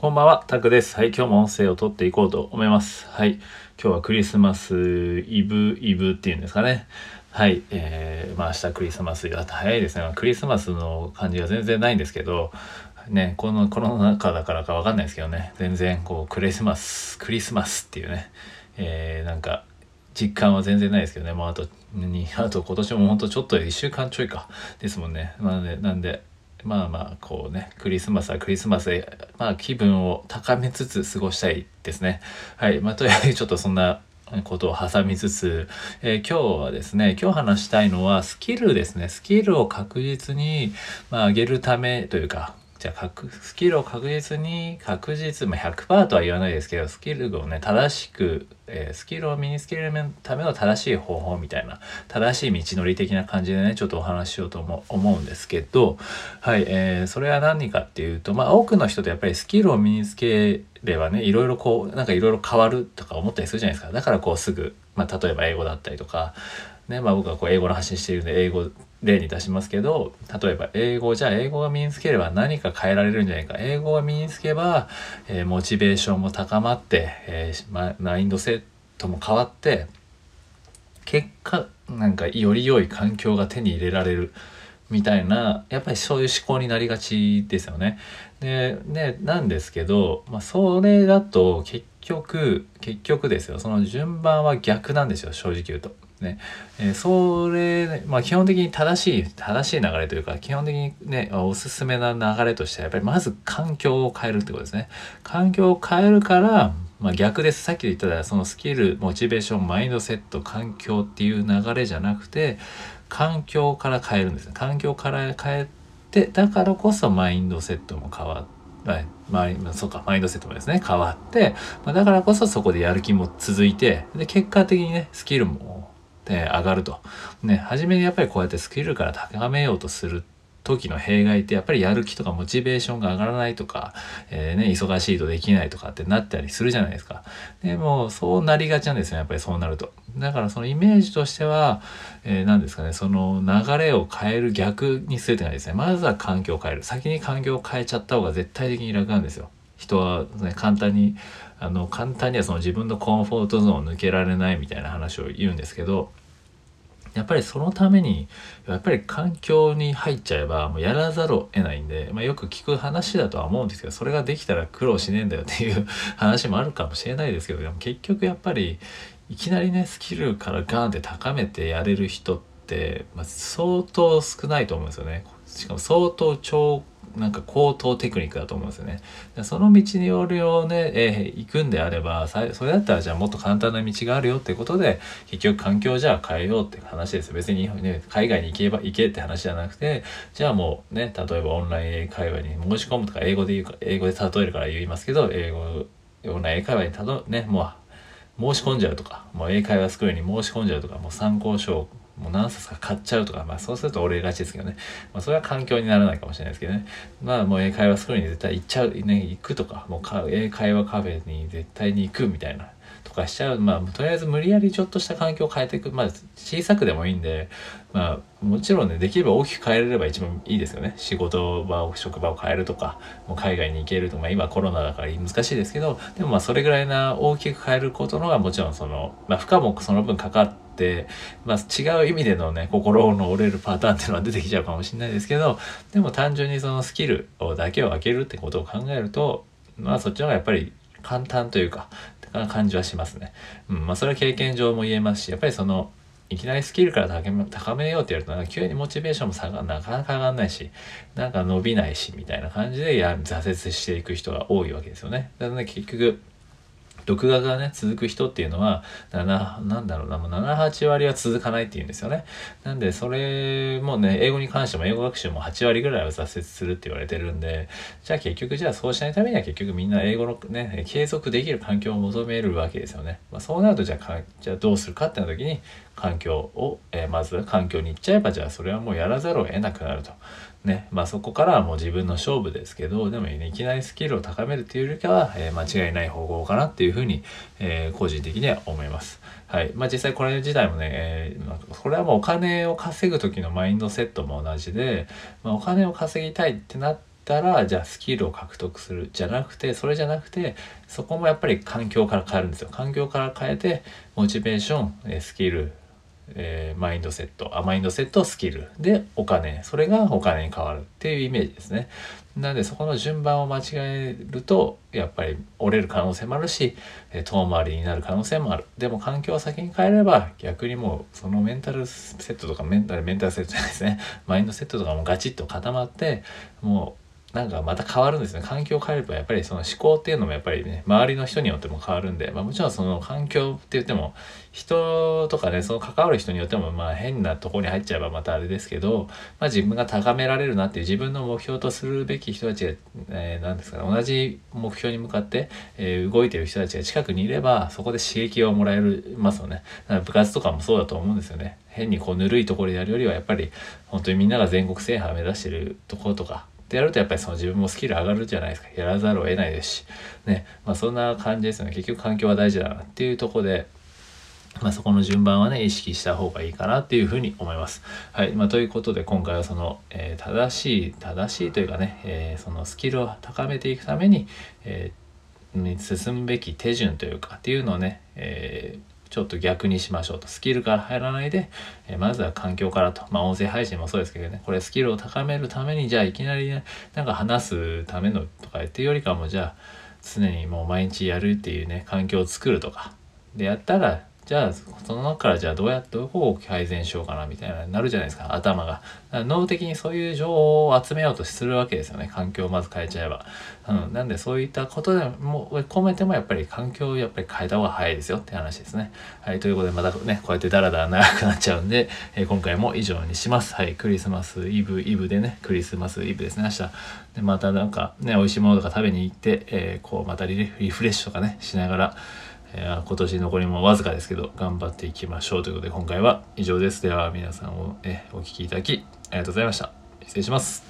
こんばんは、タクです。はい、今日も音声を撮っていこうと思います。はい、今日はクリスマスイブ、イブっていうんですかね。はい、えー、まあ明日クリスマスだって早いですね。クリスマスの感じが全然ないんですけど、ね、このコロナ禍だからかわかんないですけどね、全然こうクリスマス、クリスマスっていうね、えー、なんか実感は全然ないですけどね、もうあと、にあと今年もほんとちょっと1週間ちょいかですもんね。なんで、なんで、まあまあこうねクリスマスはクリスマスでまあ気分を高めつつ過ごしたいですね。はい。まあとりあえずちょっとそんなことを挟みつつ、えー、今日はですね今日話したいのはスキルですね。スキルを確実に、まあ、上げるためというかじゃあスキルを確実に確実、まあ、100%とは言わないですけどスキルをね正しく、えー、スキルを身につけるための正しい方法みたいな正しい道のり的な感じでねちょっとお話ししようと思思うんですけどはい、えー、それは何かっていうとまあ多くの人ってやっぱりスキルを身につければねいろいろこうなんかいろいろ変わるとか思ったりするじゃないですか。だからこうすぐ、まあ、例えば英語だったりとかねまあ僕はこう英語の発信しているんで英語例に出しますけど例えば英語じゃあ英語が身につければ何か変えられるんじゃないか英語が身につけば、えー、モチベーションも高まって、えーま、マインドセットも変わって結果なんかより良い環境が手に入れられるみたいなやっぱりそういう思考になりがちですよね。ででなんですけど、まあ、それだと結局結局ですよその順番は逆なんですよ正直言うと。ね。えー、それ、まあ、基本的に正しい正しい流れというか基本的にねおすすめな流れとしてはやっぱりまず環境を変えるってことですね。環境を変えるからまあ、逆です。さっき言ったそのスキルモチベーションマインドセット環境っていう流れじゃなくて環境から変えるんですね。環境から変えてだからこそマインドセットも変わってはいマイそうかマインドセットもですね変わって、まあ、だからこそそこでやる気も続いてで結果的にねスキルも、ね、上がるとね初めにやっぱりこうやってスキルから高めようとする時の弊害ってやっぱりやる気とかモチベーションが上がらないとか、えー、ね、忙しいとできないとかってなったりするじゃないですか。でもそうなりがちなんですよやっぱりそうなると。だからそのイメージとしては、えー、何ですかねその流れを変える逆にするって感じですね。まずは環境を変える。先に環境を変えちゃった方が絶対的に楽なんですよ。人は、ね、簡単にあの簡単にはその自分のコンフォートゾーンを抜けられないみたいな話を言うんですけどやっぱりそのためにやっぱり環境に入っちゃえばもうやらざるを得ないんで、まあ、よく聞く話だとは思うんですけどそれができたら苦労しねえんだよっていう話もあるかもしれないですけどでも結局やっぱりいきなりねスキルからガーンって高めてやれる人って、まあ、相当少ないと思うんですよね。しかも相当超なんか高等テクニックだと思うんですよね。その道によるをね、えー、行くんであれば、それだったらじゃあもっと簡単な道があるよってことで、結局環境じゃあ変えようって話です。別にね、海外に行けば行けって話じゃなくて、じゃあもうね、例えばオンライン英会話に申し込むとか、英語で言うか、英語で例えるから言いますけど、英語、オンライン英会話にたど、ね、もう申し込んじゃうとか、もう英会話スクールに申し込んじゃうとか、もう参考書をもう何冊か買っちゃうとか、まあそうすると俺がちですけどね。まあそれは環境にならないかもしれないですけどね。まあもう英会話スクールに絶対行っちゃう、ね、行くとか、もう英会話カフェに絶対に行くみたいな。とかしちゃう。まあとりあえず無理やりちょっとした環境を変えていく。まあ小さくでもいいんで、まあもちろんね、できれば大きく変えれれば一番いいですよね。仕事場を、職場を変えるとか、もう海外に行けるとか、まあ今コロナだから難しいですけど、でもまあそれぐらいな大きく変えることのがもちろんその、まあ負荷もその分かかって、まあ、違う意味でのね心の折れるパターンっていうのは出てきちゃうかもしれないですけどでも単純にそのスキルだけを開けるってことを考えるとまあそっちの方がやっぱり簡単というか感じはしますね。うんまあ、それは経験上も言えますしやっぱりそのいきなりスキルから高めようってやるとなんか急にモチベーションも下がなかなか上がんないしなんか伸びないしみたいな感じでや挫折していく人が多いわけですよね。だからね結局録画がね続く人っていうのは7なんだろうなもう78割は続かないっていうんですよね。なんでそれもね英語に関しても英語学習も8割ぐらいは挫折するって言われてるんでじゃあ結局じゃあそうしないためには結局みんな英語のね継続できる環境を求めるわけですよね、まあ、そうなるとじゃあじゃあどうするかってな時に環境を、えー、まず環境に行っちゃえばじゃあそれはもうやらざるを得なくなると。ね、まあそこからはもう自分の勝負ですけど、でも、いきなりスキルを高めるっていうよりかは、えー、間違いない方法かなっていうふうに、えー、個人的には思います。はい。まあ実際これ自体もね、えー、これはもうお金を稼ぐ時のマインドセットも同じで、まあ、お金を稼ぎたいってなったたらじゃあスキルを獲得するじゃなくてそれじゃなくてそこもやっぱり環境から変えるんですよ環境から変えてモチベーションスキルえー、マインドセット。あマインドセットスキル。でお金。それがお金に変わるっていうイメージですね。なのでそこの順番を間違えるとやっぱり折れる可能性もあるし遠回りになる可能性もある。でも環境を先に変えれば逆にもうそのメンタルセットとかメンタルメンタルセットじゃないですね。マインドセットとかもガチッと固まってもうなんかまた変わるんですね。環境を変えればやっぱりその思考っていうのもやっぱりね周りの人によっても変わるんで、まあ、もちろんその環境って言っても人とかねその関わる人によってもまあ変なとこに入っちゃえばまたあれですけど、まあ、自分が高められるなっていう自分の目標とするべき人たちが、えー、ですかね同じ目標に向かって、えー、動いてる人たちが近くにいればそこで刺激をもらえますよね。部活とかもそうだと思うんですよね。変にこうぬるいところでやるよりはやっぱり本当にみんなが全国制覇を目指してるところとかってやるとやっぱりその自分もスキル上がるじゃないですかやらざるを得ないですしねまあそんな感じですよね結局環境は大事だなっていうとこでまあ、そこの順番はね、意識した方がいいかなっていうふうに思います。はい。まあ、ということで、今回はその、えー、正しい、正しいというかね、えー、そのスキルを高めていくために、えー、進むべき手順というかっていうのをね、えー、ちょっと逆にしましょうと。スキルから入らないで、えー、まずは環境からと。まあ音声配信もそうですけどね、これスキルを高めるために、じゃあいきなりね、なんか話すためのとかっていうよりかも、じゃあ常にもう毎日やるっていうね、環境を作るとか。でやったら、じゃあその中からじゃあどうやってどこを改善しようかなみたいななるじゃないですか。頭が。脳的にそういう情報を集めようとするわけですよね。環境をまず変えちゃえば、うん、なんでそういったことでも込めてもやっぱり環境をやっぱり変えた方が早いですよって話ですね。はい。ということでまたねこうやってダラダラ長くなっちゃうんで、えー、今回も以上にします。はい。クリスマスイブイブでねクリスマスイブですね。明日。でまたなんかね美味しいものとか食べに行って、えー、こうまたリフレッシュとかねしながらえー、今年残りもわずかですけど頑張っていきましょうということで今回は以上です。では皆さんを、えお聴きいただきありがとうございました。失礼します。